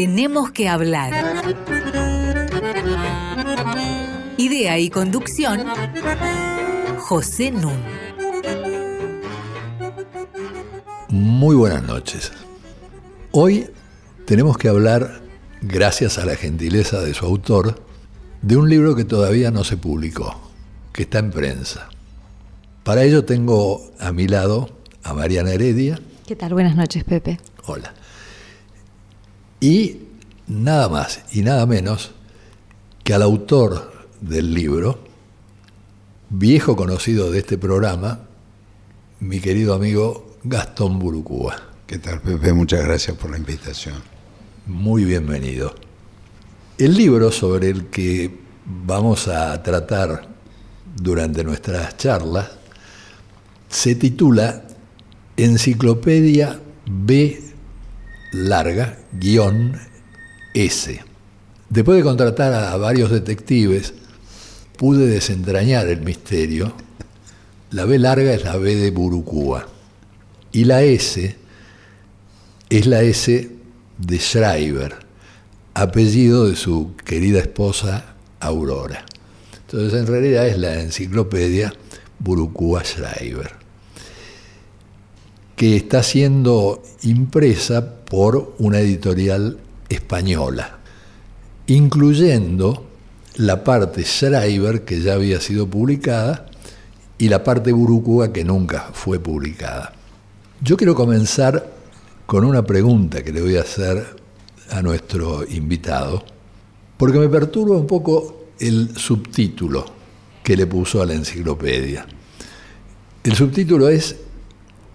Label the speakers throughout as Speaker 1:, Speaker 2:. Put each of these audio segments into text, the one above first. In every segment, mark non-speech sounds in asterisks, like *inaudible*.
Speaker 1: Tenemos que hablar. Idea y conducción, José Nun.
Speaker 2: Muy buenas noches. Hoy tenemos que hablar, gracias a la gentileza de su autor, de un libro que todavía no se publicó, que está en prensa. Para ello tengo a mi lado a Mariana Heredia.
Speaker 3: ¿Qué tal? Buenas noches, Pepe.
Speaker 2: Hola. Y nada más y nada menos que al autor del libro, viejo conocido de este programa, mi querido amigo Gastón Burucúa.
Speaker 4: ¿Qué tal, Pepe? Muchas gracias por la invitación.
Speaker 2: Muy bienvenido. El libro sobre el que vamos a tratar durante nuestras charlas se titula Enciclopedia B larga, guion S. Después de contratar a varios detectives, pude desentrañar el misterio. La B larga es la B de Burucúa. Y la S es la S de Schreiber, apellido de su querida esposa Aurora. Entonces en realidad es la enciclopedia Burucúa Schreiber, que está siendo impresa por una editorial española, incluyendo la parte Schreiber que ya había sido publicada y la parte Burucúa que nunca fue publicada. Yo quiero comenzar con una pregunta que le voy a hacer a nuestro invitado, porque me perturba un poco el subtítulo que le puso a la enciclopedia. El subtítulo es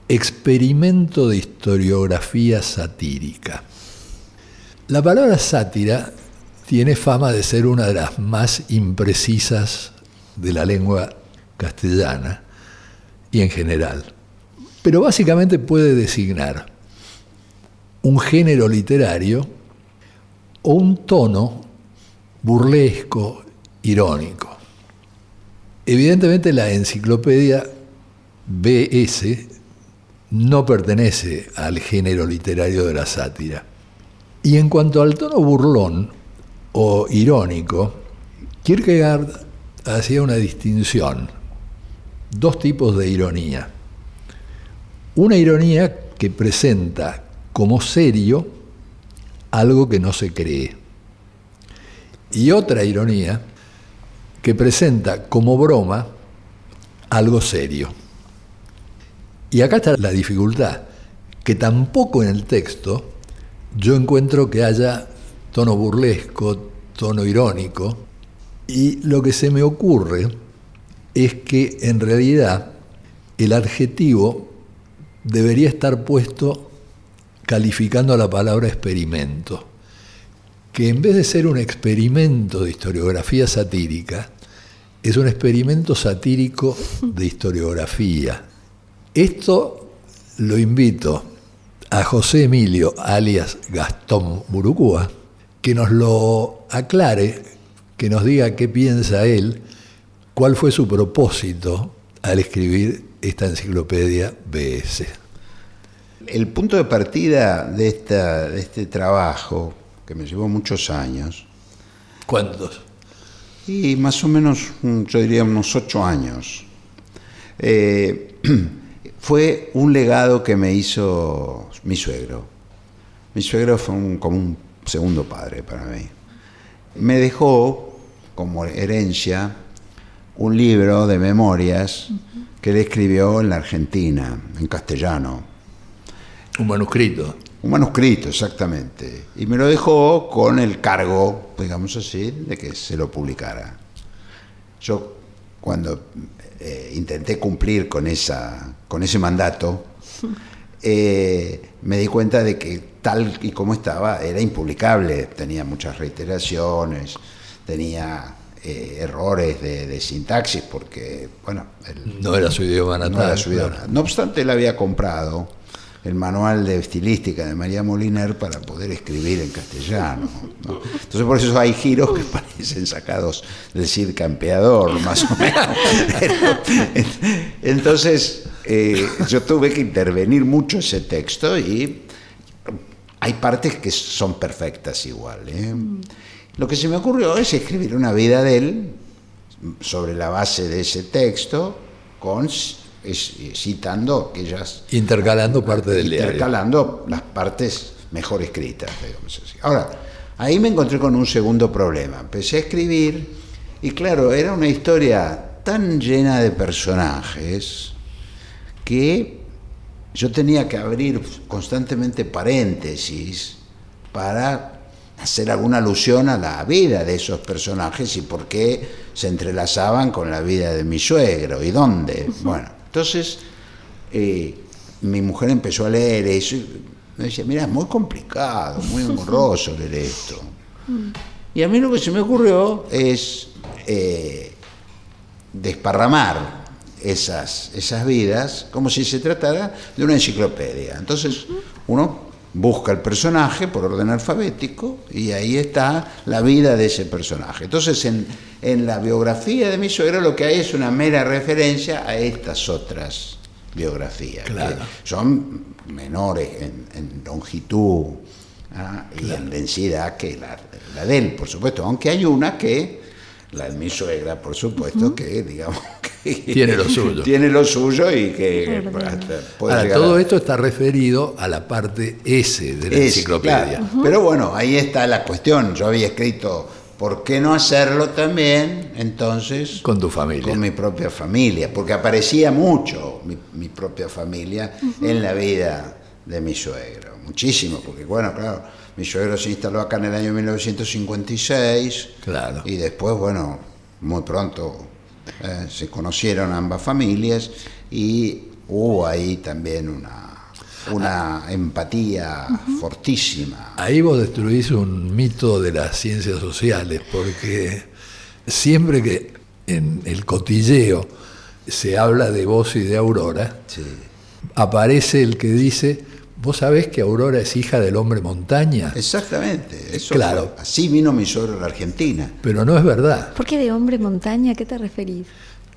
Speaker 2: Experimento de historiografía satírica. La palabra sátira tiene fama de ser una de las más imprecisas de la lengua castellana y en general, pero básicamente puede designar un género literario o un tono burlesco, irónico. Evidentemente la enciclopedia BS no pertenece al género literario de la sátira. Y en cuanto al tono burlón o irónico, Kierkegaard hacía una distinción, dos tipos de ironía. Una ironía que presenta como serio algo que no se cree. Y otra ironía que presenta como broma algo serio. Y acá está la dificultad, que tampoco en el texto yo encuentro que haya tono burlesco, tono irónico, y lo que se me ocurre es que en realidad el adjetivo debería estar puesto calificando a la palabra experimento, que en vez de ser un experimento de historiografía satírica, es un experimento satírico de historiografía. Esto lo invito a José Emilio, alias Gastón Burucúa, que nos lo aclare, que nos diga qué piensa él, cuál fue su propósito al escribir esta enciclopedia BS.
Speaker 4: El punto de partida de, esta, de este trabajo, que me llevó muchos años.
Speaker 2: ¿Cuántos?
Speaker 4: Y más o menos, yo diría unos ocho años. Eh, *clears throat* fue un legado que me hizo mi suegro. Mi suegro fue como un segundo padre para mí. Me dejó como herencia un libro de memorias que él escribió en la Argentina, en castellano.
Speaker 2: Un manuscrito.
Speaker 4: Un manuscrito, exactamente. Y me lo dejó con el cargo, digamos así, de que se lo publicara. Yo, cuando eh, intenté cumplir con, esa, con ese mandato, *laughs* eh, me di cuenta de que tal y como estaba era impublicable, tenía muchas reiteraciones, tenía eh, errores de, sintaxis, porque, bueno...
Speaker 2: no era su idioma natal.
Speaker 4: No, no obstante, él había comprado el manual de estilística de María Moliner para poder escribir en castellano. Entonces por eso hay giros que parecen sacados del Cid Campeador, más o menos. *laughs* entonces eh, yo tuve que intervenir mucho ese texto y hay partes que son perfectas igual. ¿eh? Lo que se me ocurrió es escribir una vida de él sobre la base de ese texto, con citando aquellas...
Speaker 2: Intercalando parte del
Speaker 4: Intercalando las partes mejor escritas, digamos así. Ahora, ahí me encontré con un segundo problema. Empecé a escribir y claro, era una historia tan llena de personajes que yo tenía que abrir constantemente paréntesis para hacer alguna alusión a la vida de esos personajes y por qué se entrelazaban con la vida de mi suegro y dónde. Bueno, entonces eh, mi mujer empezó a leer eso y me decía, mira, es muy complicado, muy *laughs* engorroso leer esto. Y a mí lo que se me ocurrió es eh, desparramar esas, esas vidas como si se tratara de una enciclopedia. Entonces uno busca el personaje por orden alfabético y ahí está la vida de ese personaje. Entonces en, en la biografía de mi suegro lo que hay es una mera referencia a estas otras biografías, que son menores en, longitud ¿ah? y en densidad que la, la de él, por supuesto, aunque hay una que la de mi suegra, por supuesto, que digamos *laughs* que
Speaker 2: tiene lo suyo.
Speaker 4: Tiene lo suyo y que
Speaker 2: puede todo esto está referido a la parte S de la enciclopedia.
Speaker 4: Pero bueno, ahí está la cuestión. Yo había escrito, ¿por qué no hacerlo también entonces?
Speaker 2: Con tu familia.
Speaker 4: Con mi propia familia, porque aparecía mucho mi, propia familia en la vida de mi suegro. Muchísimo, porque bueno, claro mi suegro se instaló acá en el año 1956.
Speaker 2: Claro.
Speaker 4: Y después, bueno, muy pronto eh, se conocieron ambas familias y hubo ahí también una, una empatía fortísima.
Speaker 2: Ahí vos destruís un mito de las ciencias sociales, porque siempre que en el cotilleo se habla de vos y de Aurora, aparece el que dice ¿Vos sabés que Aurora es hija del hombre montaña?
Speaker 4: Exactamente. Eso
Speaker 2: claro.
Speaker 4: así vino mi suegro a la Argentina.
Speaker 2: Pero no es verdad.
Speaker 3: ¿Por qué de hombre montaña? ¿A qué te referís?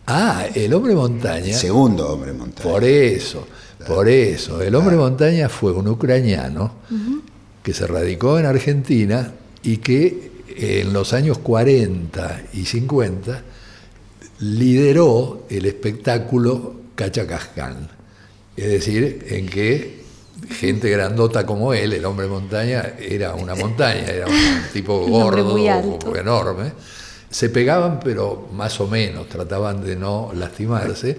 Speaker 2: Ah, el hombre montaña. El
Speaker 4: segundo hombre montaña.
Speaker 2: Por eso, por eso. El hombre montaña fue un ucraniano que se radicó en Argentina y que en los años 40 y 50 lideró el espectáculo Cachacascán. Es decir, en que gente grandota como él, el hombre montaña, era una montaña, era un *laughs* tipo gordo, enorme. Se pegaban, pero más o menos, trataban de no lastimarse.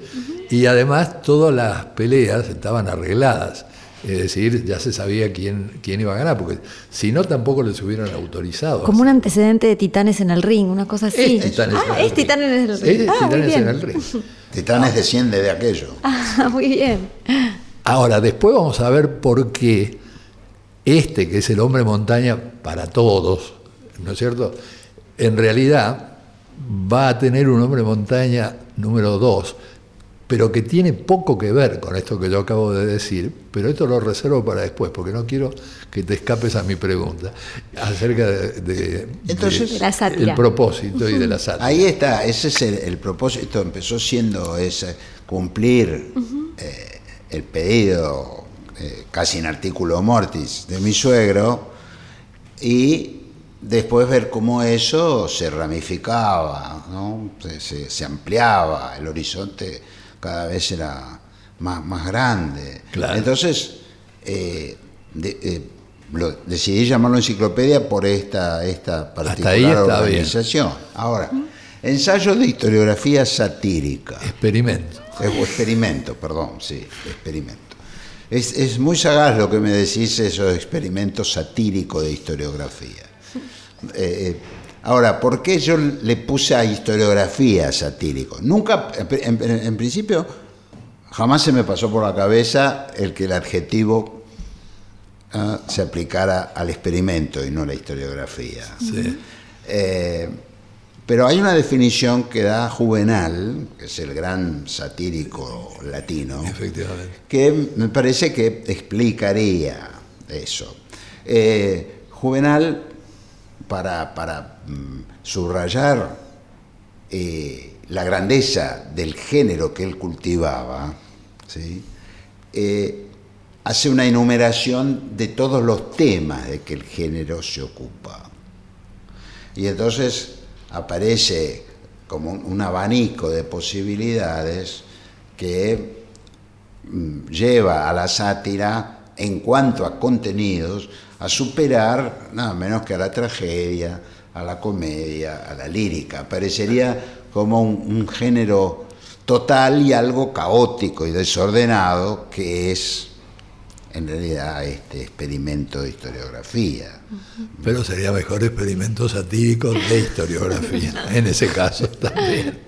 Speaker 2: Y además todas las peleas estaban arregladas. Es decir, ya se sabía quién, quién iba a ganar, porque si no tampoco les hubieran autorizado.
Speaker 3: Como un antecedente de Titanes en el ring, una cosa así.
Speaker 2: Es Titanes,
Speaker 3: ah, es Titanes en el ring.
Speaker 2: Es
Speaker 3: ah,
Speaker 2: Titanes en el ring. *laughs*
Speaker 4: Titanes desciende de aquello.
Speaker 3: Ah, muy bien.
Speaker 2: Ahora, después vamos a ver por qué este, que es el hombre montaña para todos, ¿no es cierto? En realidad va a tener un hombre montaña número dos, pero que tiene poco que ver con esto que yo acabo de decir, pero esto lo reservo para después, porque no quiero que te escapes a mi pregunta acerca de, el propósito y de la sátira.
Speaker 4: Ahí está, ese es el, propósito, empezó siendo ese, cumplir el pedido eh, casi en artículo mortis de mi suegro y después ver cómo eso se ramificaba, se, ampliaba, el horizonte cada vez era más, más grande. Entonces, eh, eh, decidí llamarlo enciclopedia por esta, esta particular organización. Ahora, ensayo de historiografía satírica.
Speaker 2: Experimento.
Speaker 4: Experimento, perdón, sí, experimento. Es, muy sagaz lo que me decís, esos experimentos satíricos de historiografía. Eh, eh, ahora, ¿por qué yo le puse a historiografía satírico? Nunca, en, principio, jamás se me pasó por la cabeza el que el adjetivo ah, se aplicara al experimento y no a la historiografía.
Speaker 2: Sí.
Speaker 4: Eh, pero hay una definición que da Juvenal, que es el gran satírico latino, que me parece que explicaría eso. Eh, Juvenal, para, mm, subrayar eh, la grandeza del género que él cultivaba, ¿sí? Eh, hace una enumeración de todos los temas de que el género se ocupa. Y entonces aparece como un abanico de posibilidades que mm, lleva a la sátira en cuanto a contenidos a superar nada menos que a la tragedia, a la comedia, a la lírica. Parecería como un, género total y algo caótico y desordenado que es en realidad este experimento de historiografía.
Speaker 2: Pero sería mejor experimento satírico de *laughs* historiografía, en ese caso *laughs* también.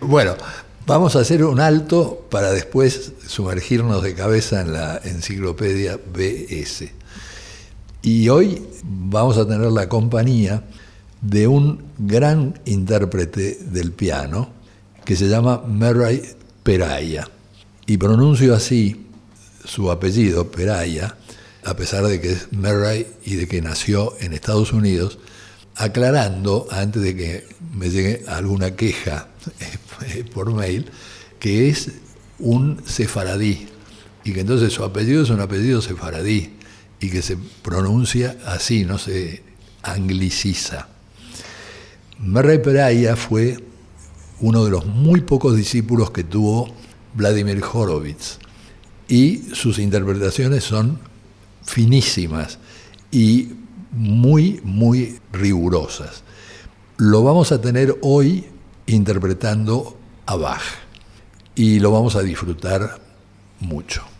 Speaker 2: Bueno, vamos a hacer un alto para después sumergirnos de cabeza en la enciclopedia BS. Y hoy vamos a tener la compañía de un gran intérprete del piano que se llama Murray Peraya. Y pronuncio así su apellido, Peraya, a pesar de que es Murray y de que nació en Estados Unidos, aclarando, antes de que me llegue alguna queja *laughs* por mail, que es un sefaradí y que entonces su apellido es un apellido sefaradí y que se pronuncia así, no se angliciza. Murray Peraya fue uno de los muy pocos discípulos que tuvo Vladimir Horowitz y sus interpretaciones son finísimas y muy, muy rigurosas. Lo vamos a tener hoy interpretando a Bach y lo vamos a disfrutar mucho.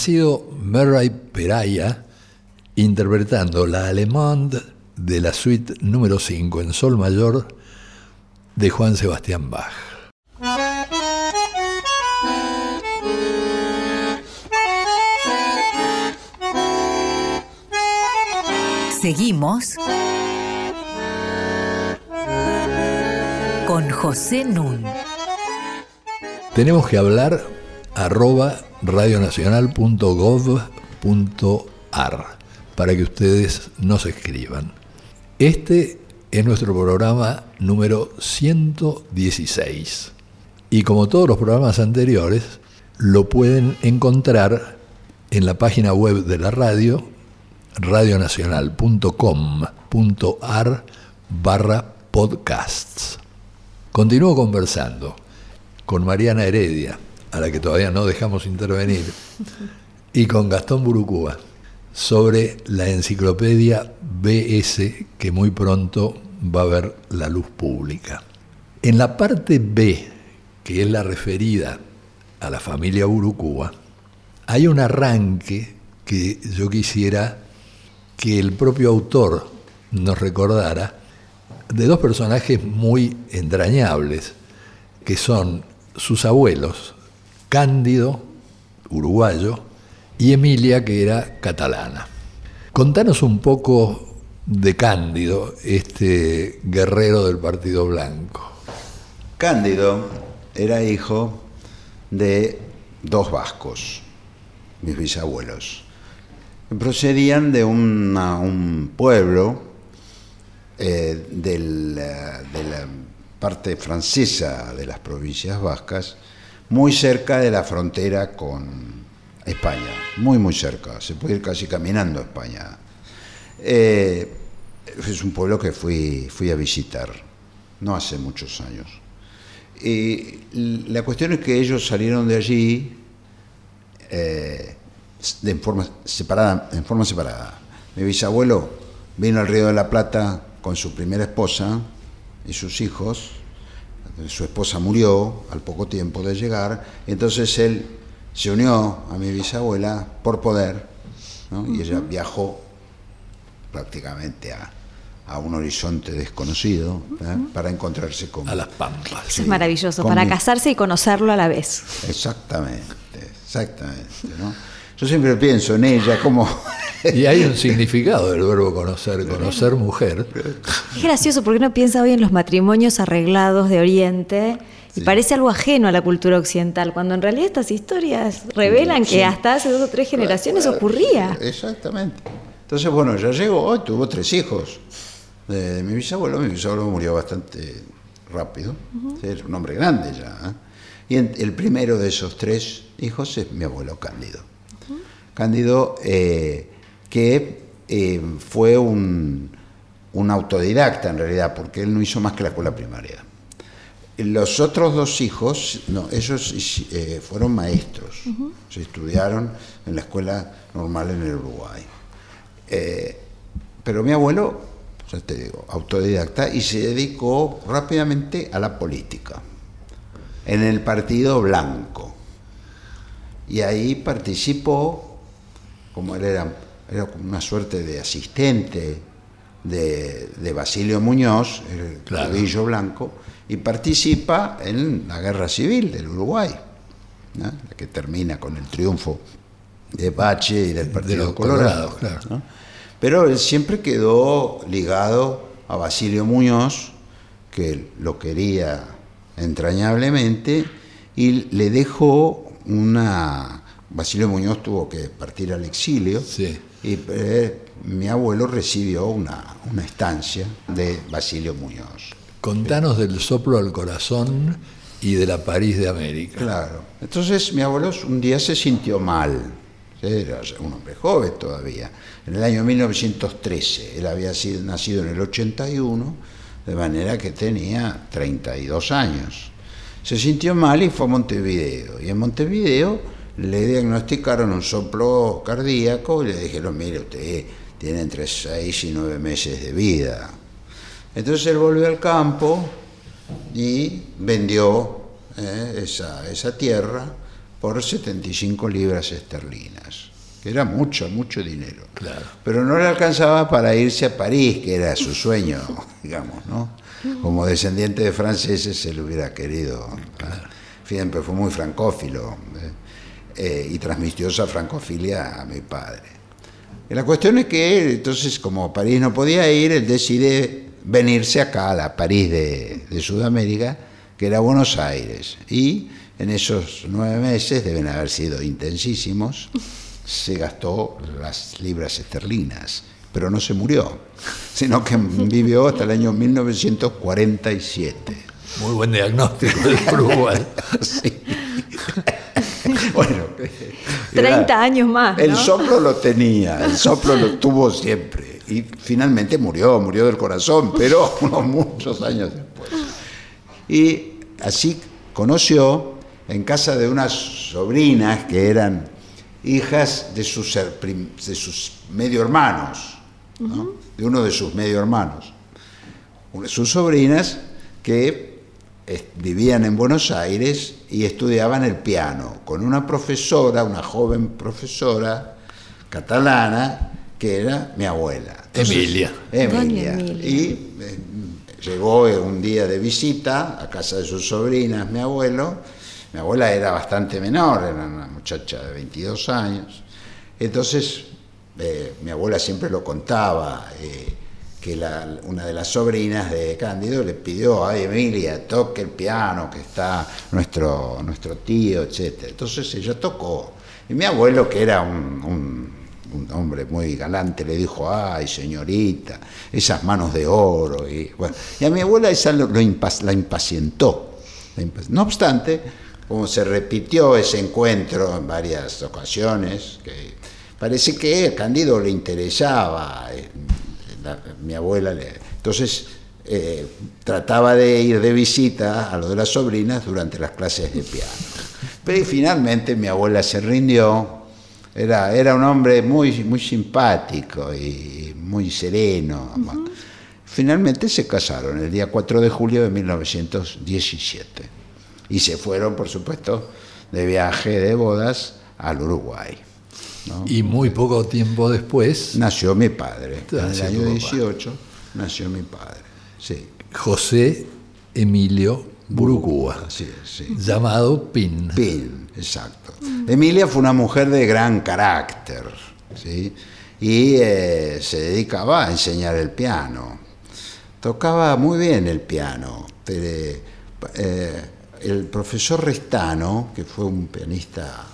Speaker 2: Sido Murray Peraya interpretando la Allemande de la suite número 5 en sol mayor de Juan Sebastián Bach.
Speaker 1: Seguimos con José Nun.
Speaker 2: Tenemos que hablar arroba radionacional.gov.ar para que ustedes nos escriban. Este es nuestro programa número 116 y como todos los programas anteriores lo pueden encontrar en la página web de la radio radionacional.com.ar barra podcasts. Continúo conversando con Mariana Heredia, a la que todavía no dejamos intervenir, y con Gastón Burucúa sobre la enciclopedia BS que muy pronto va a ver la luz pública. En la parte B, que es la referida a la familia Burucúa, hay un arranque que yo quisiera que el propio autor nos recordara de dos personajes muy entrañables, que son sus abuelos, Cándido, uruguayo, y Emilia, que era catalana. Contanos un poco de Cándido, este guerrero del Partido Blanco.
Speaker 4: Cándido era hijo de dos vascos, mis bisabuelos procedían de un pueblo eh, de la parte francesa de las provincias vascas, muy cerca de la frontera con España, muy muy cerca, se puede ir casi caminando a España. Eh, es un pueblo que fui, fui a visitar, no hace muchos años. Y la cuestión es que ellos salieron de allí eh, de forma separada, en forma separada. Mi bisabuelo vino al Río de la Plata con su primera esposa y sus hijos. Su esposa murió al poco tiempo de llegar, entonces él se unió a mi bisabuela por poder, y ella viajó prácticamente a, un horizonte desconocido ¿eh? para encontrarse con...
Speaker 2: A las pampas.
Speaker 3: es maravilloso, para casarse y conocerlo a la vez.
Speaker 4: Exactamente, exactamente. ¿no? Yo siempre pienso en ella como... *laughs*
Speaker 2: Y hay un significado del verbo conocer, conocer mujer.
Speaker 3: Es gracioso porque uno piensa hoy en los matrimonios arreglados de Oriente y parece algo ajeno a la cultura occidental, cuando en realidad estas historias revelan que hasta hace dos o tres generaciones ocurría.
Speaker 4: Exactamente. Entonces, bueno, ya llegó, hoy tuvo tres hijos. De mi bisabuelo, mi bisabuelo murió bastante rápido, era un hombre grande ya. ¿eh? Y el primero de esos tres hijos es mi abuelo Cándido. Cándido, eh, que eh, fue un, autodidacta en realidad, porque él no hizo más que la escuela primaria. Los otros dos hijos, no, ellos eh, fueron maestros, se estudiaron en la escuela normal en el Uruguay. pero mi abuelo, ya te digo, autodidacta, y se dedicó rápidamente a la política, en el Partido Blanco. Y ahí participó como él era, era una suerte de asistente de, Basilio Muñoz, el clavillo blanco, y participa en la guerra civil del Uruguay, la que termina con el triunfo de Bache y del Partido Colorado. Pero él siempre quedó ligado a Basilio Muñoz, que lo quería entrañablemente, y le dejó una Basilio Muñoz tuvo que partir al exilio y eh, mi abuelo recibió una, estancia de Basilio Muñoz.
Speaker 2: Contanos del soplo al corazón y de la París de América.
Speaker 4: Claro. Entonces mi abuelo un día se sintió mal. Era un hombre joven todavía. En el año 1913. Él había sido, nacido en el 81, de manera que tenía 32 años. Se sintió mal y fue a Montevideo. Y en Montevideo le diagnosticaron un soplo cardíaco y le dijeron, mire, usted tiene entre 6 y 9 meses de vida. Entonces él volvió al campo y vendió eh, esa, esa, tierra por 75 libras esterlinas. que era mucho, mucho dinero.
Speaker 2: Claro.
Speaker 4: Pero no le alcanzaba para irse a París, que era su sueño, *laughs* digamos, ¿no? Como descendiente de franceses se le hubiera querido. Siempre fue muy francófilo ¿eh? Eh, y transmitió esa francofilia a mi padre. Y la cuestión es que entonces, como París no podía ir, él decide venirse acá a la París de, de Sudamérica, que era Buenos Aires. Y en esos nueve meses, deben haber sido intensísimos, se gastó las libras esterlinas, pero no se murió, sino que vivió hasta el año 1947.
Speaker 2: Muy buen diagnóstico del Uruguay. *laughs*
Speaker 4: Sí. *laughs* Bueno,
Speaker 3: 30 años más.
Speaker 4: El soplo lo tenía, el soplo lo tuvo siempre. Y finalmente murió, murió del corazón, pero *laughs* unos muchos años después. Y así conoció en casa de unas sobrinas que eran hijas de sus, de sus medio hermanos, ¿no? de uno de sus medio hermanos. Una- Sus sobrinas que vivían en Buenos Aires y estudiaban el piano con una profesora, una joven profesora catalana, que era mi abuela.
Speaker 2: Emilia.
Speaker 4: Emilia. Y eh, llegó un día de visita a casa de sus sobrinas, mi abuelo. Mi abuela era bastante menor, era una muchacha de 22 años. Entonces, eh, mi abuela siempre lo contaba, eh, que la- una de las sobrinas de Cándido le pidió, ay Emilia, toque el piano, que está nuestro, nuestro tío, etc. Entonces ella tocó. Y mi abuelo, que era un- un hombre muy galante le dijo, ay señorita, esas manos de oro. Y, bueno, y a mi abuela esa lo, lo la impacientó. No obstante, como se repitió ese encuentro en varias ocasiones, que parece que a Cándido le interesaba, eh, la- mi abuela le... Entonces eh, trataba de ir de visita a lo de las sobrinas durante las clases de piano. Pero finalmente mi abuela se rindió, era, era un hombre muy, muy simpático y muy sereno. Finalmente se casaron el día 4 de julio de 1917 y se fueron, por supuesto, de viaje de bodas al Uruguay. ¿No?
Speaker 2: Y muy poco tiempo después,
Speaker 4: Nació mi padre. En el año
Speaker 2: tu papá.
Speaker 4: 18 nació mi padre. Sí,
Speaker 2: José Emilio Burucúa,
Speaker 4: sí.
Speaker 2: llamado Pin.
Speaker 4: Pin, exacto. Emilia fue una mujer de gran carácter, ¿sí? Y eh, se dedicaba a enseñar el piano. Tocaba muy bien el piano. eh, el profesor Restano, que fue un pianista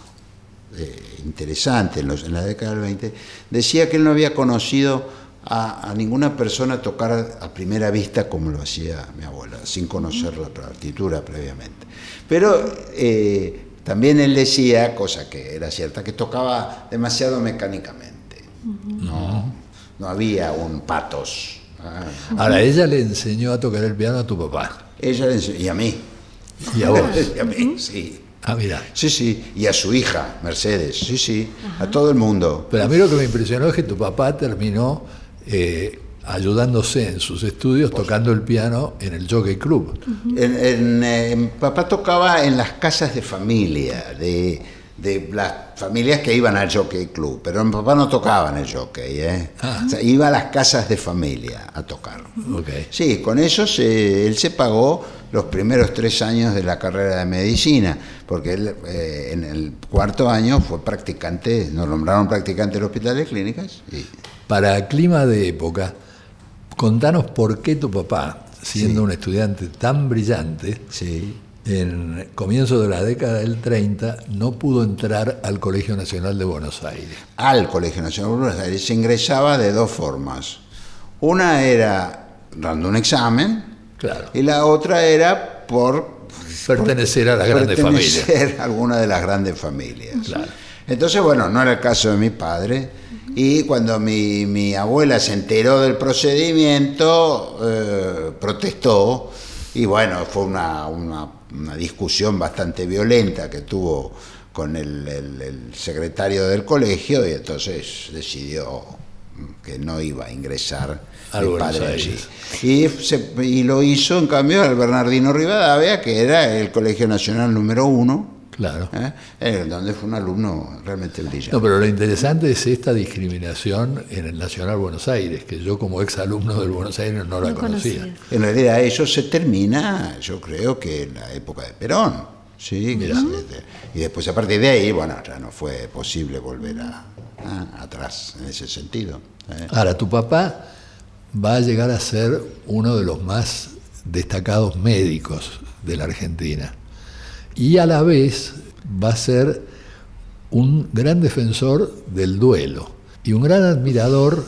Speaker 4: eh, interesante en, los- en la década del 20, decía que él no había conocido a, a ninguna persona tocar a primera vista como lo hacía mi abuela, sin conocer la partitura previamente. Pero eh, también él decía, cosa que era cierta, que tocaba demasiado mecánicamente. No, no había un patos. Ah,
Speaker 2: Ahora, ella le enseñó a tocar el piano a tu papá.
Speaker 4: Ella le enseñó- y a mí.
Speaker 2: Y a vos. *laughs*
Speaker 4: Y a mí, sí.
Speaker 2: Ah, mira.
Speaker 4: Sí, sí, y a su hija, Mercedes, sí, sí, a todo el mundo.
Speaker 2: Pero a mí lo que me impresionó es que tu papá terminó eh, ayudándose en sus estudios tocando el piano en el Jockey Club.
Speaker 4: En- en, eh, mi papá tocaba en las casas de familia, de, de las familias que iban al Jockey Club, pero mi papá no tocaba en el Jockey, ¿eh?
Speaker 2: Ah.
Speaker 4: O sea, iba a las casas de familia a tocar.
Speaker 2: Ok.
Speaker 4: Sí, con eso se- él se pagó los primeros tres años de la carrera de medicina, porque él eh, en el cuarto año fue practicante, nos nombraron practicante del Hospital de Clínicas. Y,
Speaker 2: Para clima de época, contanos por qué tu papá, siendo
Speaker 4: Sí.
Speaker 2: un estudiante tan brillante,
Speaker 4: sí.
Speaker 2: en comienzo de la década del 30 no pudo entrar al Colegio Nacional de Buenos Aires.
Speaker 4: al Colegio Nacional de Buenos Aires se ingresaba de dos formas. Una era dando un examen
Speaker 2: Claro.
Speaker 4: y la otra era por
Speaker 2: Pertenecer a las grandes familias.
Speaker 4: pertenecer a alguna de las grandes familias.
Speaker 2: Claro.
Speaker 4: Entonces, bueno, no era el caso de mi padre. Y cuando mi, mi abuela se enteró del procedimiento, eh, protestó. Y bueno, fue una, una- una discusión bastante violenta que tuvo con el, el- el secretario del colegio y entonces decidió que no iba a ingresar
Speaker 2: A
Speaker 4: mi padre allí. Y, se- y lo hizo en cambio al Bernardino Rivadavia, que era el Colegio Nacional número uno,
Speaker 2: Claro.
Speaker 4: ¿eh? Eh, donde fue un alumno realmente brillante.
Speaker 2: No, pero lo interesante es esta discriminación en el Nacional Buenos Aires, que yo como ex alumno del Buenos Aires no la
Speaker 3: No
Speaker 2: conocía.
Speaker 3: conocía.
Speaker 4: En realidad eso se termina, yo creo que en la época de Perón. Sí, y después a partir de ahí, bueno, ya no fue posible volver a, a- atrás en ese sentido. ¿eh?
Speaker 2: Ahora, tu papá va a llegar a ser uno de los más destacados médicos de la Argentina. Y a la vez va a ser un gran defensor del duelo y un gran admirador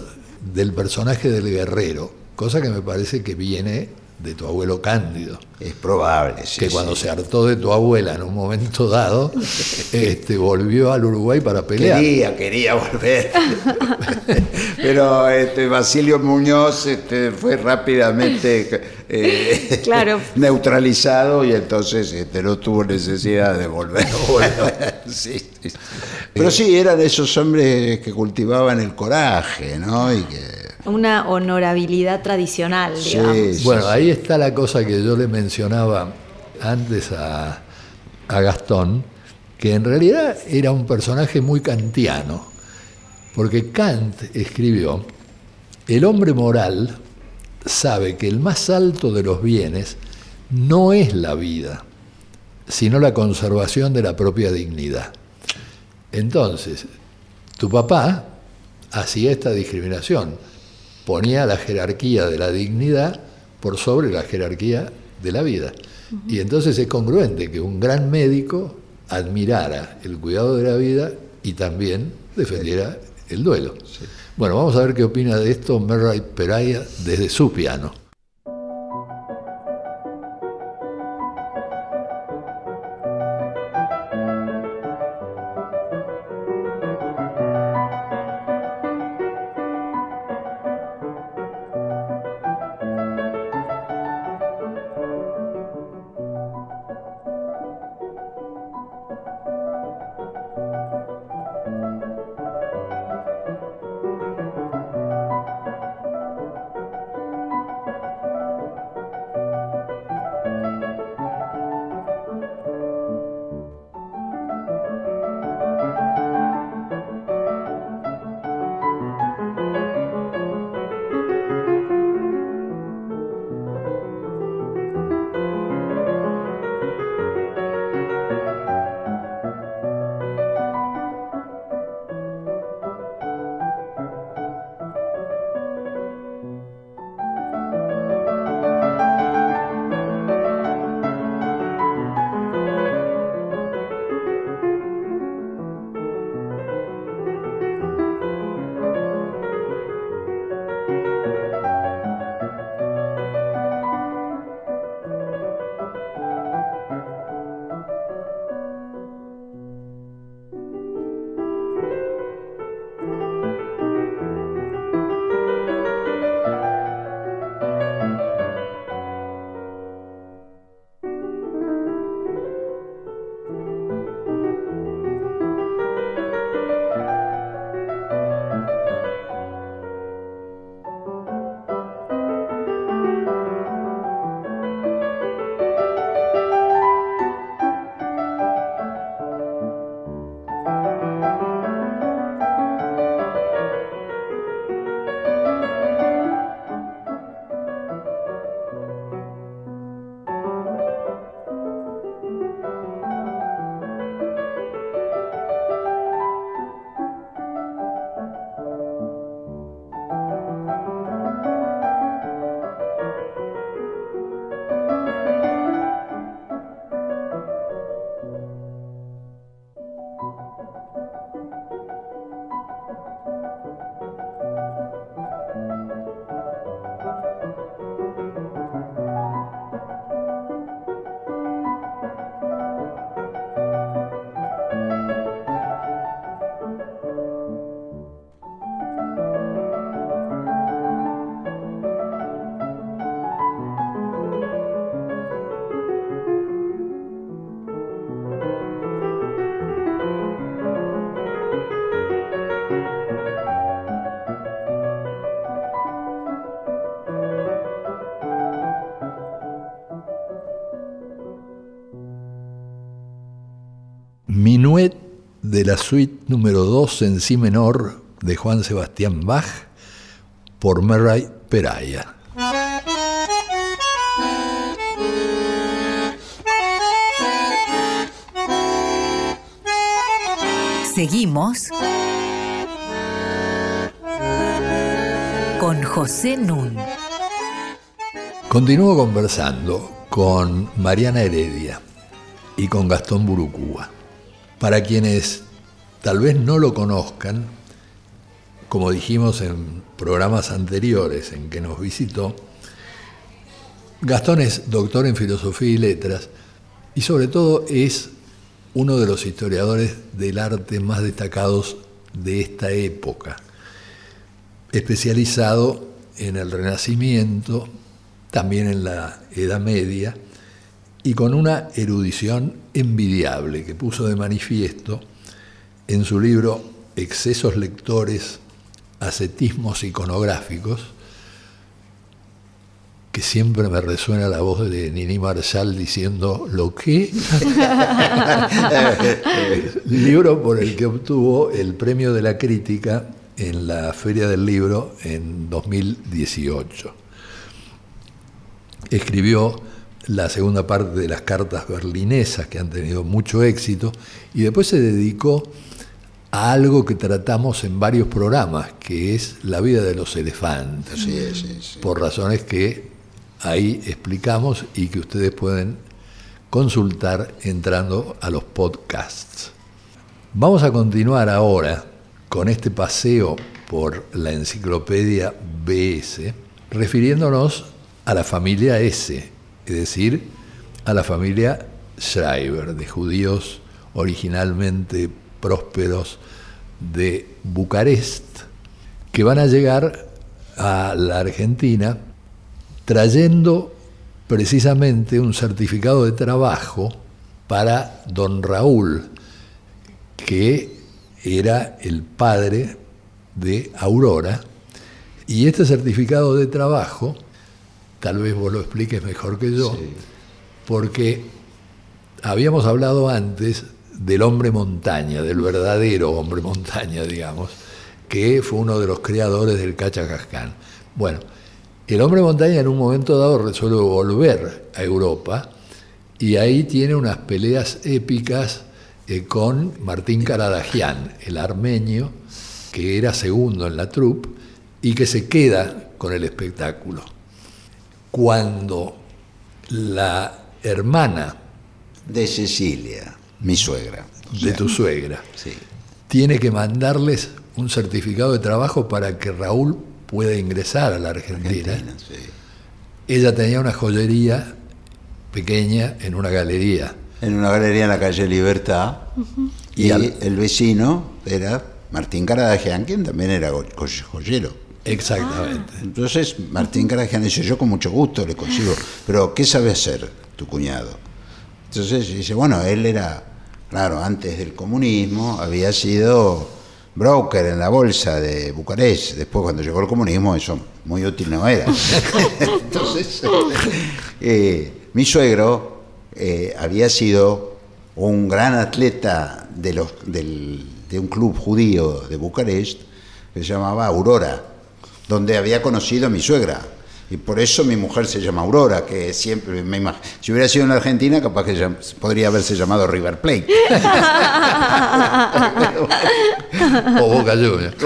Speaker 2: del personaje del guerrero, cosa que me parece que viene de tu abuelo Cándido.
Speaker 4: Es probable, sí.
Speaker 2: que
Speaker 4: sí.
Speaker 2: cuando se hartó de tu abuela en un momento dado, *laughs* este, volvió al Uruguay para pelear.
Speaker 4: Quería, quería volver. *laughs* Pero este, Basilio Muñoz este, fue rápidamente eh,
Speaker 3: Claro. *laughs*
Speaker 4: neutralizado y entonces este, no tuvo necesidad de volver. Sí, sí. Pero sí, eran esos hombres que cultivaban el coraje, ¿no? Y que,
Speaker 3: Una honorabilidad tradicional,
Speaker 4: Sí,
Speaker 3: digamos.
Speaker 4: sí,
Speaker 2: Bueno,
Speaker 4: sí.
Speaker 2: ahí está la cosa que yo le mencionaba antes a, a Gastón, que en realidad era un personaje muy kantiano, porque Kant escribió, el hombre moral sabe que el más alto de los bienes no es la vida, sino la conservación de la propia dignidad. Entonces, tu papá hacía esta discriminación, ponía la jerarquía de la dignidad por sobre la jerarquía de la vida. Y entonces es congruente que un gran médico admirara el cuidado de la vida y también defendiera el duelo. Bueno, vamos a ver qué opina de esto Merray Peraya desde su piano. De la suite número 2 en si menor de Juan Sebastián Bach por Murray Peraya.
Speaker 1: Seguimos con José Nun.
Speaker 2: Continúo conversando con Mariana Heredia y con Gastón Burucúa. Para quienes tal vez no lo conozcan, como dijimos en programas anteriores en que nos visitó, Gastón es doctor en filosofía y letras y sobre todo es uno de los historiadores del arte más destacados de esta época, especializado en el Renacimiento, también en la Edad Media, y con una erudición envidiable que puso de manifiesto en su libro Excesos lectores, ascetismos iconográficos, que siempre me resuena la voz de Nini Marshall diciendo lo que *laughs* libro por el que obtuvo el premio de la crítica en la Feria del Libro en 2018. Escribió la segunda parte de las cartas berlinesas que han tenido mucho éxito y después se dedicó a algo que tratamos en varios programas, que es la vida de los elefantes, por razones que ahí explicamos y que ustedes pueden consultar entrando a los podcasts. Vamos a continuar ahora con este paseo por la enciclopedia BS, refiriéndonos a la familia S, es decir, a la familia Schreiber, de judíos originalmente prósperos de Bucarest, que van a llegar a la Argentina trayendo precisamente un certificado de trabajo para don Raúl, que era el padre de Aurora, y este certificado de trabajo tal vez vos lo expliques mejor que yo, porque habíamos hablado antes del hombre montaña, del verdadero hombre montaña, digamos, que fue uno de los creadores del Cachacascán. Bueno, el hombre montaña en un momento dado resuelve volver a Europa y ahí tiene unas peleas épicas eh, con Martín Karadagian, el armenio, que era segundo en la troupe y que se queda con el espectáculo cuando la hermana
Speaker 4: de Cecilia, mi suegra,
Speaker 2: de tu suegra,
Speaker 4: sí.
Speaker 2: tiene que mandarles un certificado de trabajo para que Raúl pueda ingresar a la Argentina. Ella tenía una joyería pequeña en una galería.
Speaker 4: En una galería en la calle Libertad. Y, el vecino era Martín Caradagian, quien también era joyero.
Speaker 2: Exactamente.
Speaker 4: Entonces Martín Caragian dice, yo con mucho gusto le consigo, pero ¿qué sabe hacer tu cuñado? Entonces dice, bueno, él era, claro, antes del comunismo había sido broker en la bolsa de Bucarest. Después cuando llegó el comunismo eso muy útil no era. *laughs* Entonces, eh, mi suegro eh, había sido un gran atleta de, los, de un club judío de Bucarest que se llamaba Aurora donde había conocido a mi suegra. Y por eso mi mujer se llama Aurora, que siempre me imagino. Si hubiera sido en Argentina, capaz que podría haberse llamado River Plate. *laughs*
Speaker 2: o Boca Juniors.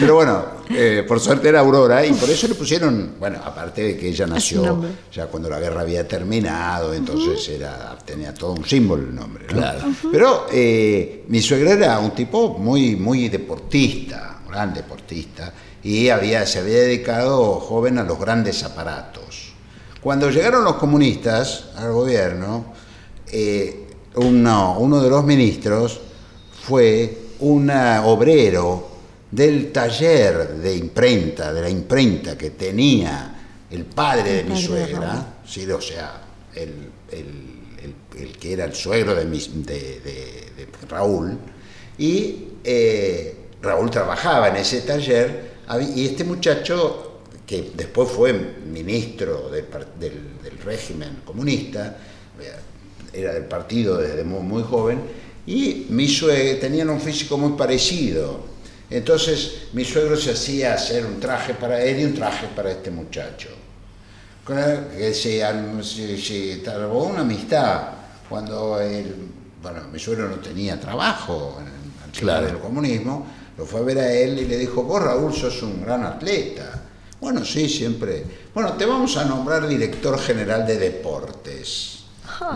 Speaker 4: Pero bueno, eh, por suerte era Aurora y por eso le pusieron, bueno, aparte de que ella nació ya cuando la guerra había terminado, entonces era tenía todo un símbolo el nombre. Claro. Pero eh, mi suegra era un tipo muy, muy deportista gran deportista, y había, se había dedicado joven a los grandes aparatos. Cuando llegaron los comunistas al gobierno, eh, uno, de los ministros fue un obrero del taller de imprenta, de la imprenta que tenía el padre de mi suegra, ¿sí? o sea, el, que era el suegro de, de, Raúl, y eh, Raúl trabajaba en ese taller y este muchacho, que después fue ministro del, régimen comunista, era del partido desde muy, muy joven, y mi suegro tenían un físico muy parecido. Entonces mi suegro se hacía hacer un traje para él y un traje para este muchacho. Claro, Que se, se, se trabó una amistad cuando él, bueno, mi suegro no tenía trabajo en el
Speaker 2: Claro.
Speaker 4: del comunismo, lo fue a ver a él y le dijo, vos Raúl sos un gran atleta. Bueno, sí, siempre. Bueno, te vamos a nombrar director general de deportes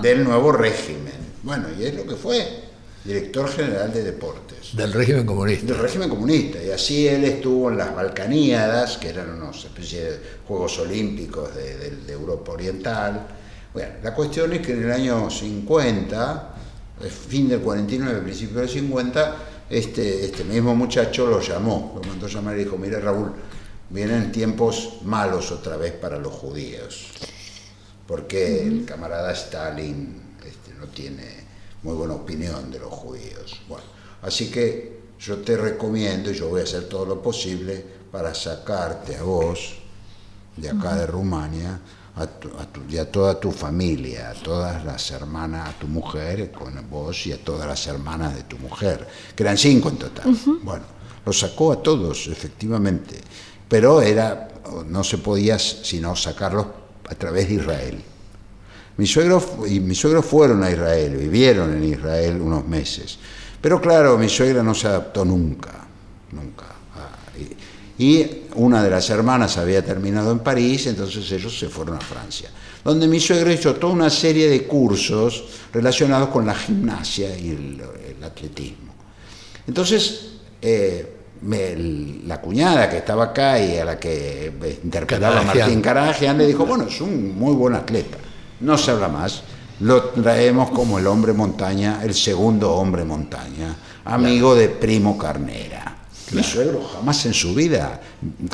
Speaker 4: del nuevo régimen. Bueno, y es lo que fue, director general de deportes
Speaker 2: Del régimen comunista.
Speaker 4: del régimen comunista. Y así él estuvo en las Balcaníadas, que eran unos especie de Juegos Olímpicos de, de- de Europa Oriental. Bueno, la cuestión es que en el año 50, eh, fin del 49, principio del 50, este, este mismo muchacho lo llamó, lo mandó a llamar y dijo, mira Raúl, vienen tiempos malos otra vez para los judíos, porque el camarada Stalin este, no tiene muy buena opinión de los judíos. Bueno, así que yo te recomiendo y yo voy a hacer todo lo posible para sacarte a vos de acá de Rumania a tu- a tu- y a toda tu familia, a todas las hermanas, a tu mujer con vos y a todas las hermanas de tu mujer, que eran cinco en total. Bueno, los sacó a todos, efectivamente, pero era no se podía sino sacarlos a través de Israel. Mi suegro y mi suegro fueron a Israel, vivieron en Israel unos meses. Pero claro, mi suegra no se adaptó nunca, nunca. Ah, y, una de las hermanas había terminado en París, entonces ellos se fueron a Francia, donde mi suegro hizo toda una serie de cursos relacionados con la gimnasia y el, el atletismo. Entonces, eh, me- la cuñada que estaba acá y a la que interpelaba
Speaker 2: Karagian.
Speaker 4: Martín Karagian le dijo, bueno, es un muy buen atleta, no se habla más, lo traemos como el hombre montaña, el segundo hombre montaña, amigo de Primo Carnera. Mi suegro jamás en su vida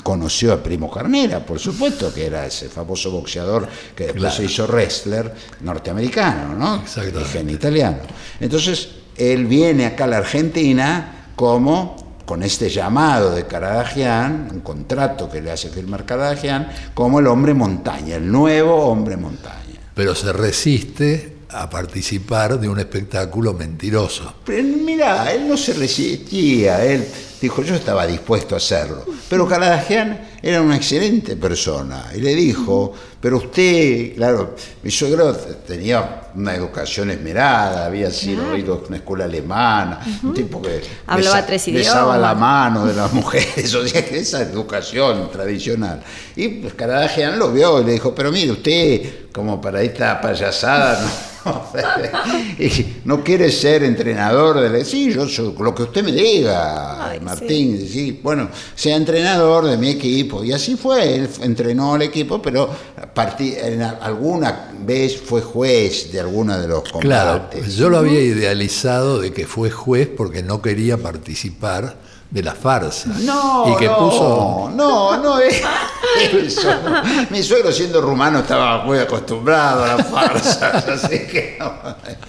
Speaker 4: conoció a Primo Carnera, por supuesto que era ese famoso boxeador que después
Speaker 2: Claro.
Speaker 4: se hizo wrestler norteamericano, ¿no?
Speaker 2: Exactamente.
Speaker 4: Italiano. Entonces, él viene acá a la Argentina como con este llamado de Caradagian, un contrato que le hace firmar Caradagian, como el hombre montaña, el nuevo hombre montaña.
Speaker 2: Pero se resiste a participar de un espectáculo mentiroso.
Speaker 4: Pero mira, él no se resistía, él dijo, yo estaba dispuesto a hacerlo. Pero Caradagian era una excelente persona. Y le dijo, pero usted, claro, mi suegro tenía una educación esmerada, había sido ido a una escuela alemana, un tipo que
Speaker 3: Hablaba tres
Speaker 4: besaba la mano de las *laughs* mujeres, o sea, que esa educación tradicional. Y pues, Caradagian lo vio y le dijo, pero mire, usted, como para esta payasada, *laughs* no, *laughs* y no quiere ser entrenador de sí, yo soy lo que usted me diga,
Speaker 3: Ay,
Speaker 4: Martín, sí. bueno, sea entrenador de mi equipo. Y así fue, él entrenó al equipo, pero partí- en a- alguna vez fue juez de alguna de los
Speaker 2: Claro,
Speaker 4: combates.
Speaker 2: yo lo había idealizado de que fue juez porque no quería participar de la farsa.
Speaker 4: No,
Speaker 2: y que
Speaker 4: no,
Speaker 2: puso
Speaker 4: no, no es *laughs* eso. Mi suegro siendo rumano estaba muy acostumbrado a las farsas, *laughs* así que no.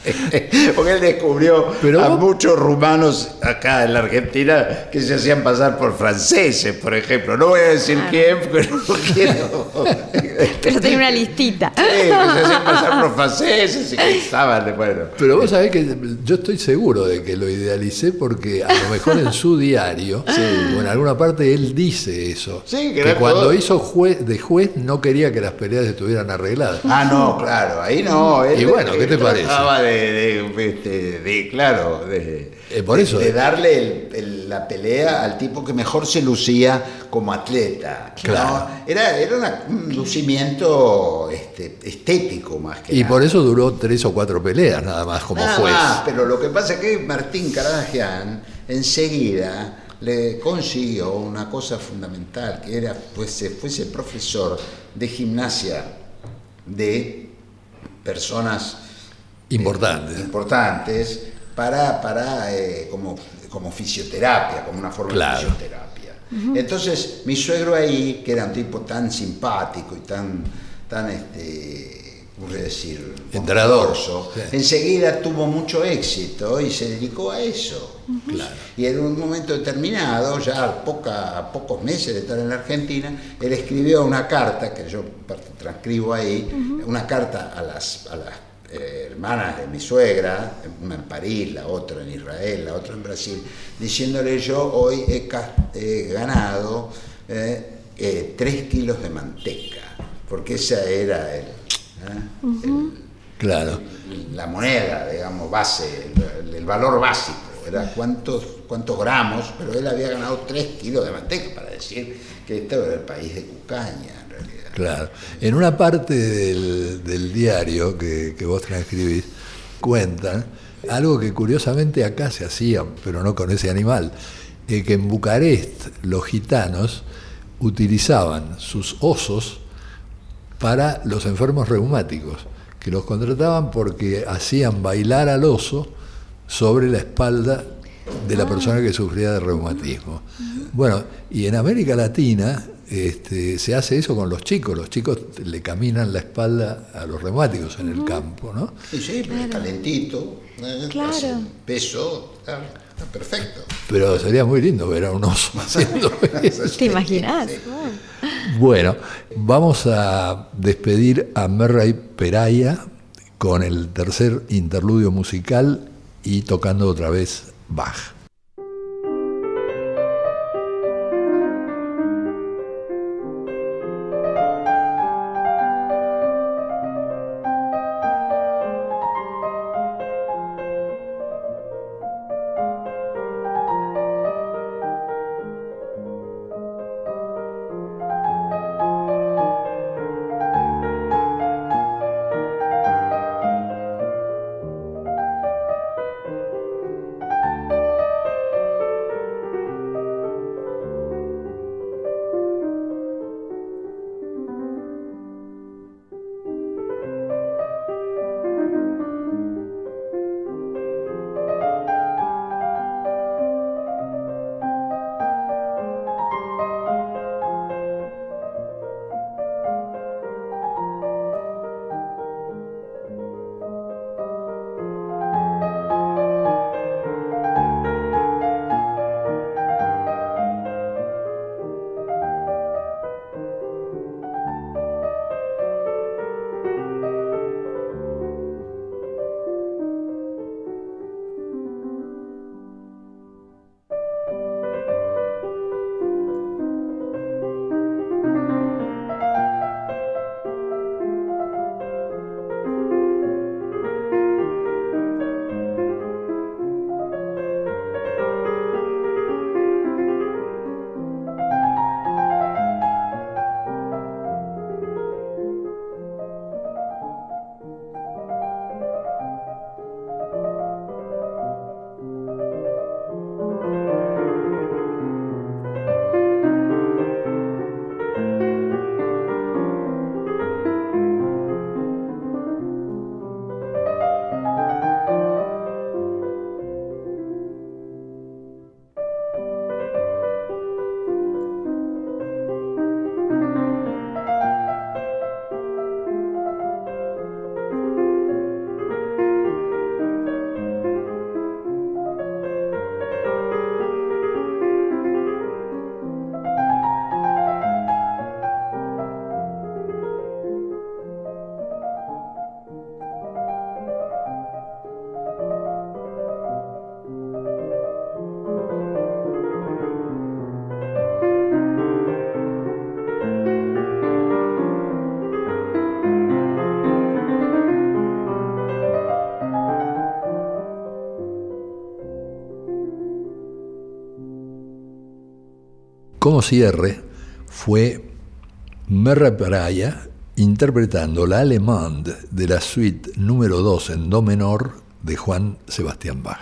Speaker 4: *laughs* Porque él descubrió
Speaker 2: Pero
Speaker 4: a
Speaker 2: vos-
Speaker 4: muchos rumanos acá en la Argentina que se hacían pasar por franceses, por ejemplo. No voy a decir quién, pero no quiero.
Speaker 3: Pero tenía una listita.
Speaker 4: Sí, que se hacían pasar por franceses y que estaban, bueno.
Speaker 2: Pero vos sabés que yo estoy seguro de que lo idealicé porque a lo mejor en su diario, o en alguna parte él dice eso.
Speaker 4: Sí, que
Speaker 2: que cuando
Speaker 4: todo-
Speaker 2: hizo juez, de juez no quería que las peleas estuvieran arregladas.
Speaker 4: Ah, no, claro, ahí no. él-
Speaker 2: Y bueno, ¿qué te parece?
Speaker 4: de, de, este, de- claro, de,
Speaker 2: Eh, por eso,
Speaker 4: de darle el- el- la pelea al tipo que mejor se lucía como atleta. ¿no?
Speaker 2: Claro.
Speaker 4: Era, era una- un lucimiento este, estético más que
Speaker 2: Y
Speaker 4: nada.
Speaker 2: por eso duró tres o cuatro peleas nada más como
Speaker 4: Nada
Speaker 2: juez.
Speaker 4: más, pero lo que pasa es que Martín Caradagian enseguida le consiguió una cosa fundamental, que era pues fuese profesor de gimnasia de personas eh, importantes para, para eh, como, como fisioterapia, como una forma
Speaker 2: Claro.
Speaker 4: de fisioterapia. Entonces, mi suegro ahí, que era un tipo tan simpático y tan, tan este, ¿cómo se decir? Bondadoso,
Speaker 2: sí.
Speaker 4: enseguida tuvo mucho éxito y se dedicó a eso.
Speaker 2: Claro.
Speaker 4: Y en un momento determinado, ya a, poca- a pocos meses de estar en la Argentina, él escribió una carta, que yo transcribo ahí, una carta a las, a las eh, hermanas de mi suegra, una en París, la otra en Israel, la otra en Brasil, diciéndole yo hoy he, ganado eh, eh, tres kilos de manteca, porque esa era el,
Speaker 2: claro.
Speaker 4: la moneda, digamos, base, el, valor básico, era cuántos, cuántos gramos, pero él había ganado tres kilos de manteca para decir que este era el país de Cucaña.
Speaker 2: Claro. En una parte del, diario que, vos transcribís, cuentan algo que curiosamente acá se hacía, pero no con ese animal, eh, que en Bucarest los gitanos utilizaban sus osos para los enfermos reumáticos, que los contrataban porque hacían bailar al oso sobre la espalda de la ah. persona que sufría de reumatismo. Bueno, y en América Latina este, se hace eso con los chicos, los chicos le caminan la espalda a los reumáticos en el campo, ¿no?
Speaker 4: Sí, sí, calentito, ¿eh? claro. peso, está, perfecto.
Speaker 2: Pero sería muy lindo ver a un oso *laughs* haciendo eso.
Speaker 3: ¿Te imaginas?
Speaker 2: Bueno, vamos a despedir a Merray Peraya con el tercer interludio musical y tocando otra vez Bach. Como cierre fue Merra Paraya interpretando la Allemande de la suite número 2 en Do menor de Juan Sebastián Bach.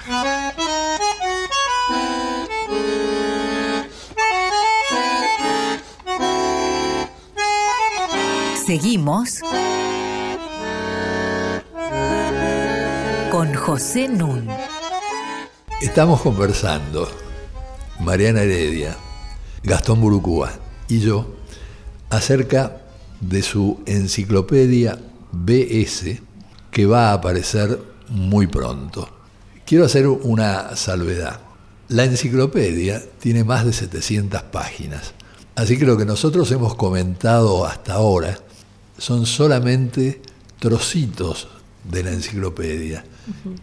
Speaker 1: Seguimos con José Nun.
Speaker 2: Estamos conversando, Mariana Heredia, Gastón Burucúa y yo acerca de su enciclopedia BS que va a aparecer muy pronto. Quiero hacer una salvedad. La enciclopedia tiene más de 700 páginas, así que lo que nosotros hemos comentado hasta ahora son solamente trocitos de la enciclopedia,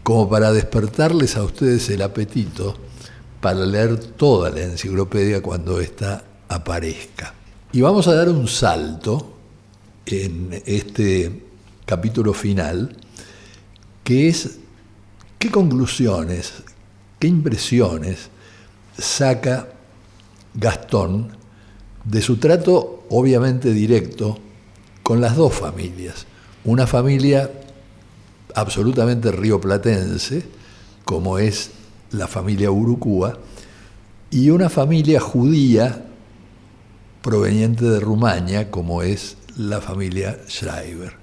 Speaker 2: como para despertarles a ustedes el apetito para leer toda la enciclopedia cuando ésta aparezca. Y vamos a dar un salto en este capítulo final, que es qué conclusiones, qué impresiones saca Gastón de su trato obviamente directo con las dos familias. Una familia absolutamente rioplatense, como es la familia Urucúa, y una familia judía proveniente de Rumania, como es la familia Schreiber.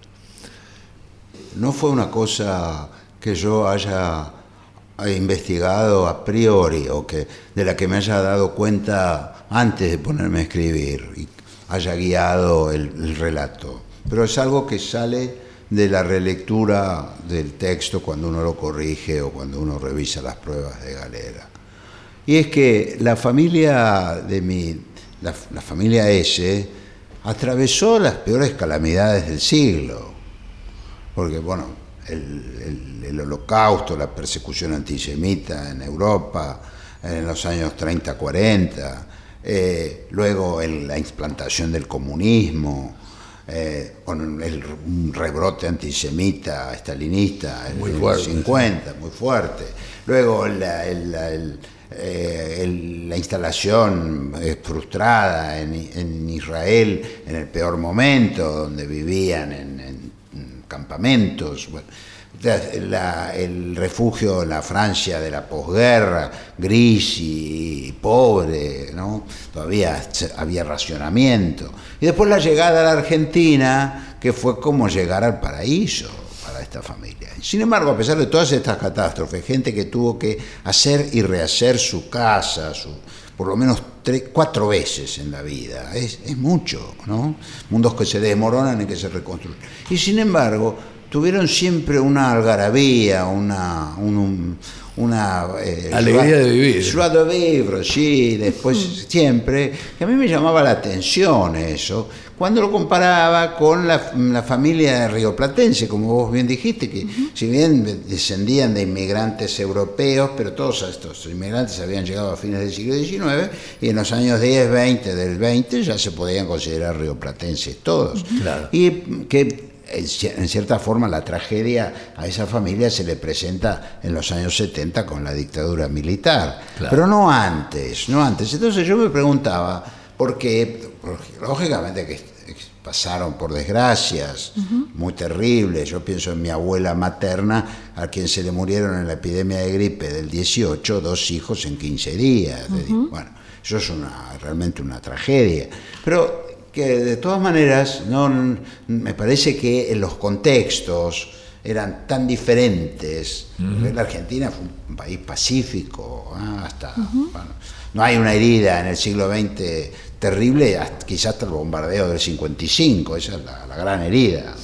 Speaker 4: No fue una cosa que yo haya investigado a priori o que de la que me haya dado cuenta antes de ponerme a escribir y haya guiado el, el relato. Pero es algo que sale de la relectura del texto cuando uno lo corrige o cuando uno revisa las pruebas de galera. Y es que la familia de mi, la, familia S atravesó las peores calamidades del siglo. Porque, bueno, el, el holocausto, la persecución antisemita en Europa en los años 30-40, eh, luego la implantación del comunismo, eh, con el, un rebrote antisemita, estalinista en los 50, muy fuerte. Luego eh, la, instalación frustrada en, Israel en el peor momento, donde vivían en, campamentos el refugio la Francia de la posguerra, gris y, pobre, ¿no? todavía había racionamiento. Y después la llegada a la Argentina, que fue como llegar al paraíso para esta familia. Sin embargo, a pesar de todas estas catástrofes, gente que tuvo que hacer y rehacer su casa, por lo menos cuatro veces en la vida, es mucho, ¿no? Mundos que se desmoronan y que se reconstruyen. Y sin embargo, tuvieron siempre una algarabía, una, una
Speaker 2: eh, alegría de vivir.
Speaker 4: Joie de vivre, sí, después mm. siempre, que a mí me llamaba la atención eso, cuando lo comparaba con la, familia rioplatense, como vos bien dijiste, que si bien descendían de inmigrantes europeos, pero todos estos inmigrantes habían llegado a fines del siglo XIX y en los años 10, 20 del 20 ya se podían considerar rioplatenses todos. Y que en cierta forma la tragedia a esa familia se le presenta en los años 70 con la dictadura militar, pero no antes, no antes. Entonces yo me preguntaba, por qué, lógicamente que pasaron por desgracias muy terribles, yo pienso en mi abuela materna, a quien se le murieron en la epidemia de gripe del 18 dos hijos en 15 días. Bueno, eso es una, realmente una tragedia. Pero que de todas maneras no, me parece que en los contextos eran tan diferentes. La Argentina fue un país pacífico, hasta no hay una herida en el siglo XX terrible, quizás hasta el bombardeo del 55, esa es la, gran herida.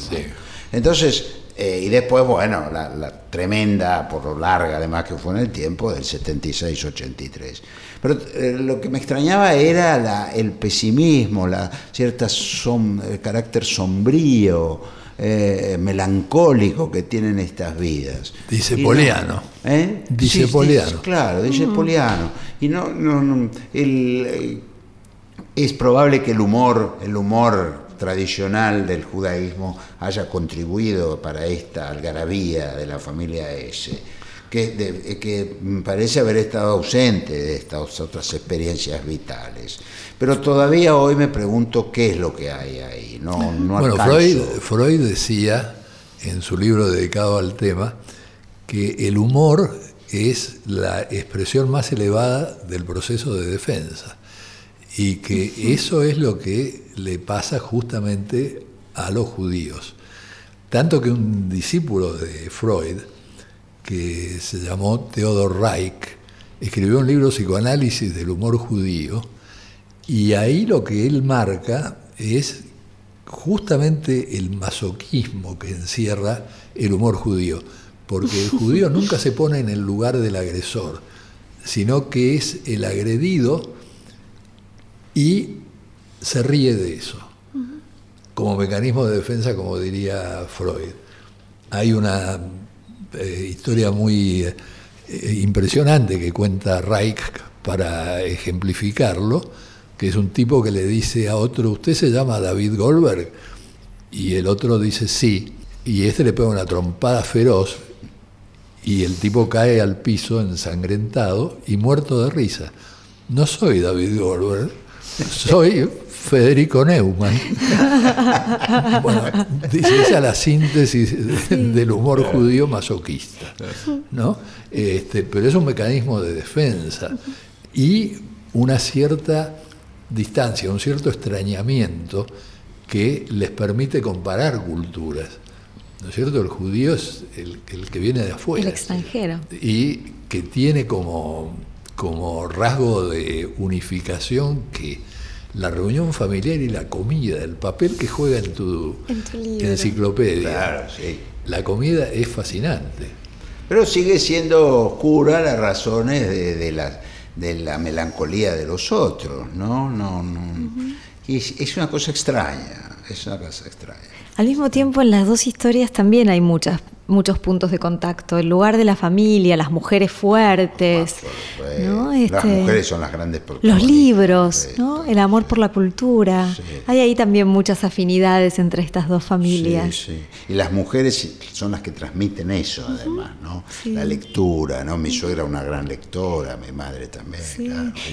Speaker 4: Entonces, eh, y después, bueno, la, tremenda, por lo larga además que fue en el tiempo, del 76-83. Pero eh, lo que me extrañaba era el pesimismo, la cierta el carácter sombrío, eh, melancólico que tienen estas vidas.
Speaker 2: Dice Poliano. ¿eh? Dice Poliano.
Speaker 4: claro, dice mm. Poliano. Y no, no, es probable que el humor, el humor tradicional del judaísmo haya contribuido para esta algarabía de la familia S que, que parece haber estado ausente de estas otras experiencias vitales. Pero todavía hoy me pregunto qué es lo que hay ahí. No,
Speaker 2: bueno, Freud, Freud decía en su libro dedicado al tema que el humor es la expresión más elevada del proceso de defensa y que eso es lo que le pasa justamente a los judíos. Tanto que un discípulo de Freud, que se llamó Theodor Reich, escribió un libro Psicoanálisis del humor judío, y ahí lo que él marca es justamente el masoquismo que encierra el humor judío, porque el judío *laughs* nunca se pone en el lugar del agresor, sino que es el agredido y se ríe de eso, como mecanismo de defensa, como diría Freud. Hay una eh, historia muy eh, impresionante que cuenta Reich para ejemplificarlo, que es un tipo que le dice a otro, ¿usted se llama David Goldberg? Y el otro dice sí, y este le pega una trompada feroz y el tipo cae al piso ensangrentado y muerto de risa. No soy David Goldberg, soy Federico Neumann. *laughs* Bueno, dice, esa es la síntesis del humor judío masoquista, ¿no? Este, pero es un mecanismo de defensa y una cierta distancia, un cierto extrañamiento que les permite comparar culturas. ¿No es cierto? El judío es el, que viene de afuera.
Speaker 3: El extranjero.
Speaker 2: Y que tiene como, como rasgo de unificación que la reunión familiar y la comida, el papel que juega en tu, enciclopedia.
Speaker 4: Claro, sí.
Speaker 2: La comida es fascinante.
Speaker 4: Pero sigue siendo oscura las razones de, la, de la melancolía de los otros, ¿no? no, no. es una cosa extraña, es una cosa extraña.
Speaker 3: Al mismo tiempo, en las dos historias también hay muchas muchos puntos de contacto, el lugar de la familia, las mujeres fuertes,
Speaker 4: ¿no? las este, mujeres son las grandes
Speaker 3: Los libros, ¿no? el amor por la cultura. Hay ahí también muchas afinidades entre estas dos familias.
Speaker 4: Sí, y las mujeres son las que transmiten eso, además, ¿no? La lectura, ¿no? Mi suegra una gran lectora, mi madre también.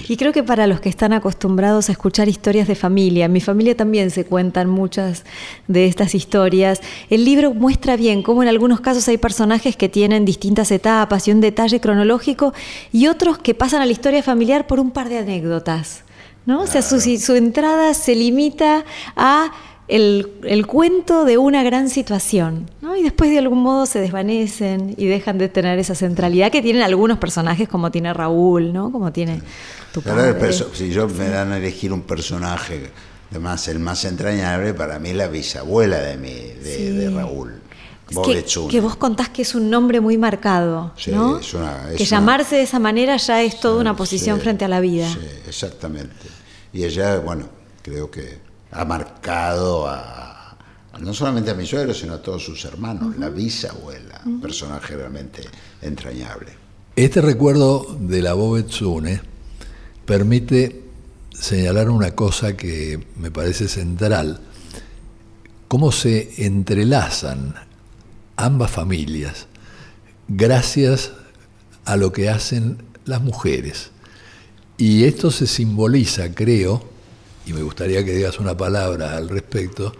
Speaker 3: y creo que para los que están acostumbrados a escuchar historias de familia, en mi familia también se cuentan muchas de estas historias. El libro muestra bien cómo en algunos casos casos hay personajes que tienen distintas etapas y un detalle cronológico y otros que pasan a la historia familiar por un par de anécdotas. ¿no? O sea, su, su, entrada se limita a el, cuento de una gran situación, ¿no? y después de algún modo se desvanecen y dejan de tener esa centralidad que tienen algunos personajes, como tiene Raúl, ¿no? como tiene tu padre.
Speaker 4: si yo me dan a elegir un personaje, además el más entrañable, para mí la bisabuela de, mi, de Raúl.
Speaker 3: Que, vos contás que es un nombre muy marcado, ¿no? que llamarse de esa manera ya es toda una posición frente a la vida.
Speaker 4: Sí, exactamente. Y ella, bueno, creo que ha marcado a, no solamente a mi suegro, sino a todos sus hermanos, la bisabuela, un personaje realmente entrañable.
Speaker 2: Este recuerdo de la Bobetsune permite señalar una cosa que me parece central, cómo se entrelazan ambas familias, gracias a lo que hacen las mujeres. Y esto se simboliza, creo, y me gustaría que digas una palabra al respecto,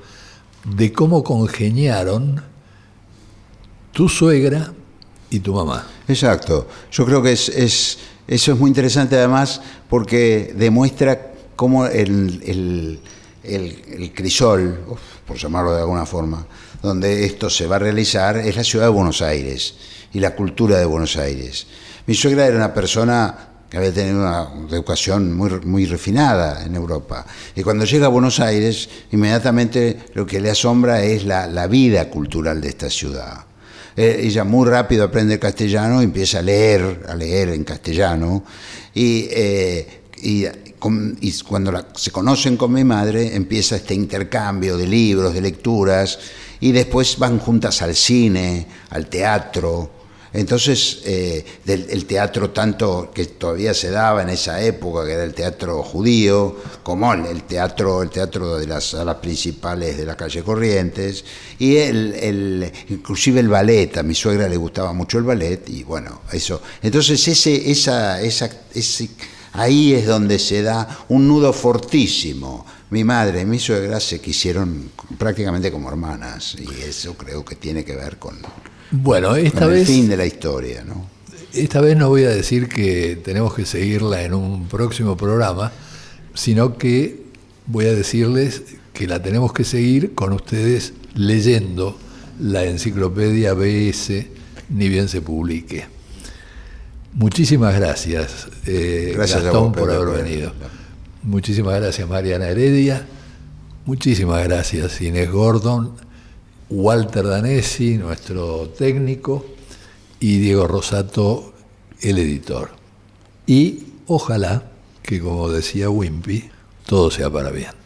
Speaker 2: de cómo congeniaron tu suegra y tu mamá.
Speaker 4: Exacto. Yo creo que es, eso es muy interesante además porque demuestra cómo el, crisol, por llamarlo de alguna forma, donde esto se va a realizar es la ciudad de Buenos Aires y la cultura de Buenos Aires. Mi suegra era una persona que había tenido una educación muy, muy refinada en Europa. Y cuando llega a Buenos Aires, inmediatamente lo que le asombra es la, vida cultural de esta ciudad. Eh, ella muy rápido aprende castellano y empieza a leer, a leer en castellano. Y, eh, cuando se conocen con mi madre, empieza este intercambio de libros, de lecturas y después van juntas al cine, al teatro. Entonces, eh, el teatro tanto que todavía se daba en esa época, que era el teatro judío, como el, teatro, el teatro de las salas principales de la calle Corrientes, y el, inclusive el ballet, a mi suegra le gustaba mucho el ballet, y bueno, eso. Entonces, ese, esa, esa, ese, ahí es donde se da un nudo fortísimo mi madre y mi suegra se quisieron prácticamente como hermanas y eso creo que tiene que ver con,
Speaker 2: bueno, esta vez,
Speaker 4: el fin de la historia. ¿no?
Speaker 2: Esta vez no voy a decir que tenemos que seguirla en un próximo programa, sino que voy a decirles que la tenemos que seguir con ustedes leyendo la enciclopedia BS, ni bien se publique. Muchísimas gracias, eh, gracias Gastón, por haber venido. Muchísimas gracias Mariana Heredia, muchísimas gracias Inés Gordon, Walter Danesi, nuestro técnico, y Diego Rosato, el editor. Y ojalá que, como decía Wimpy, todo sea para bien.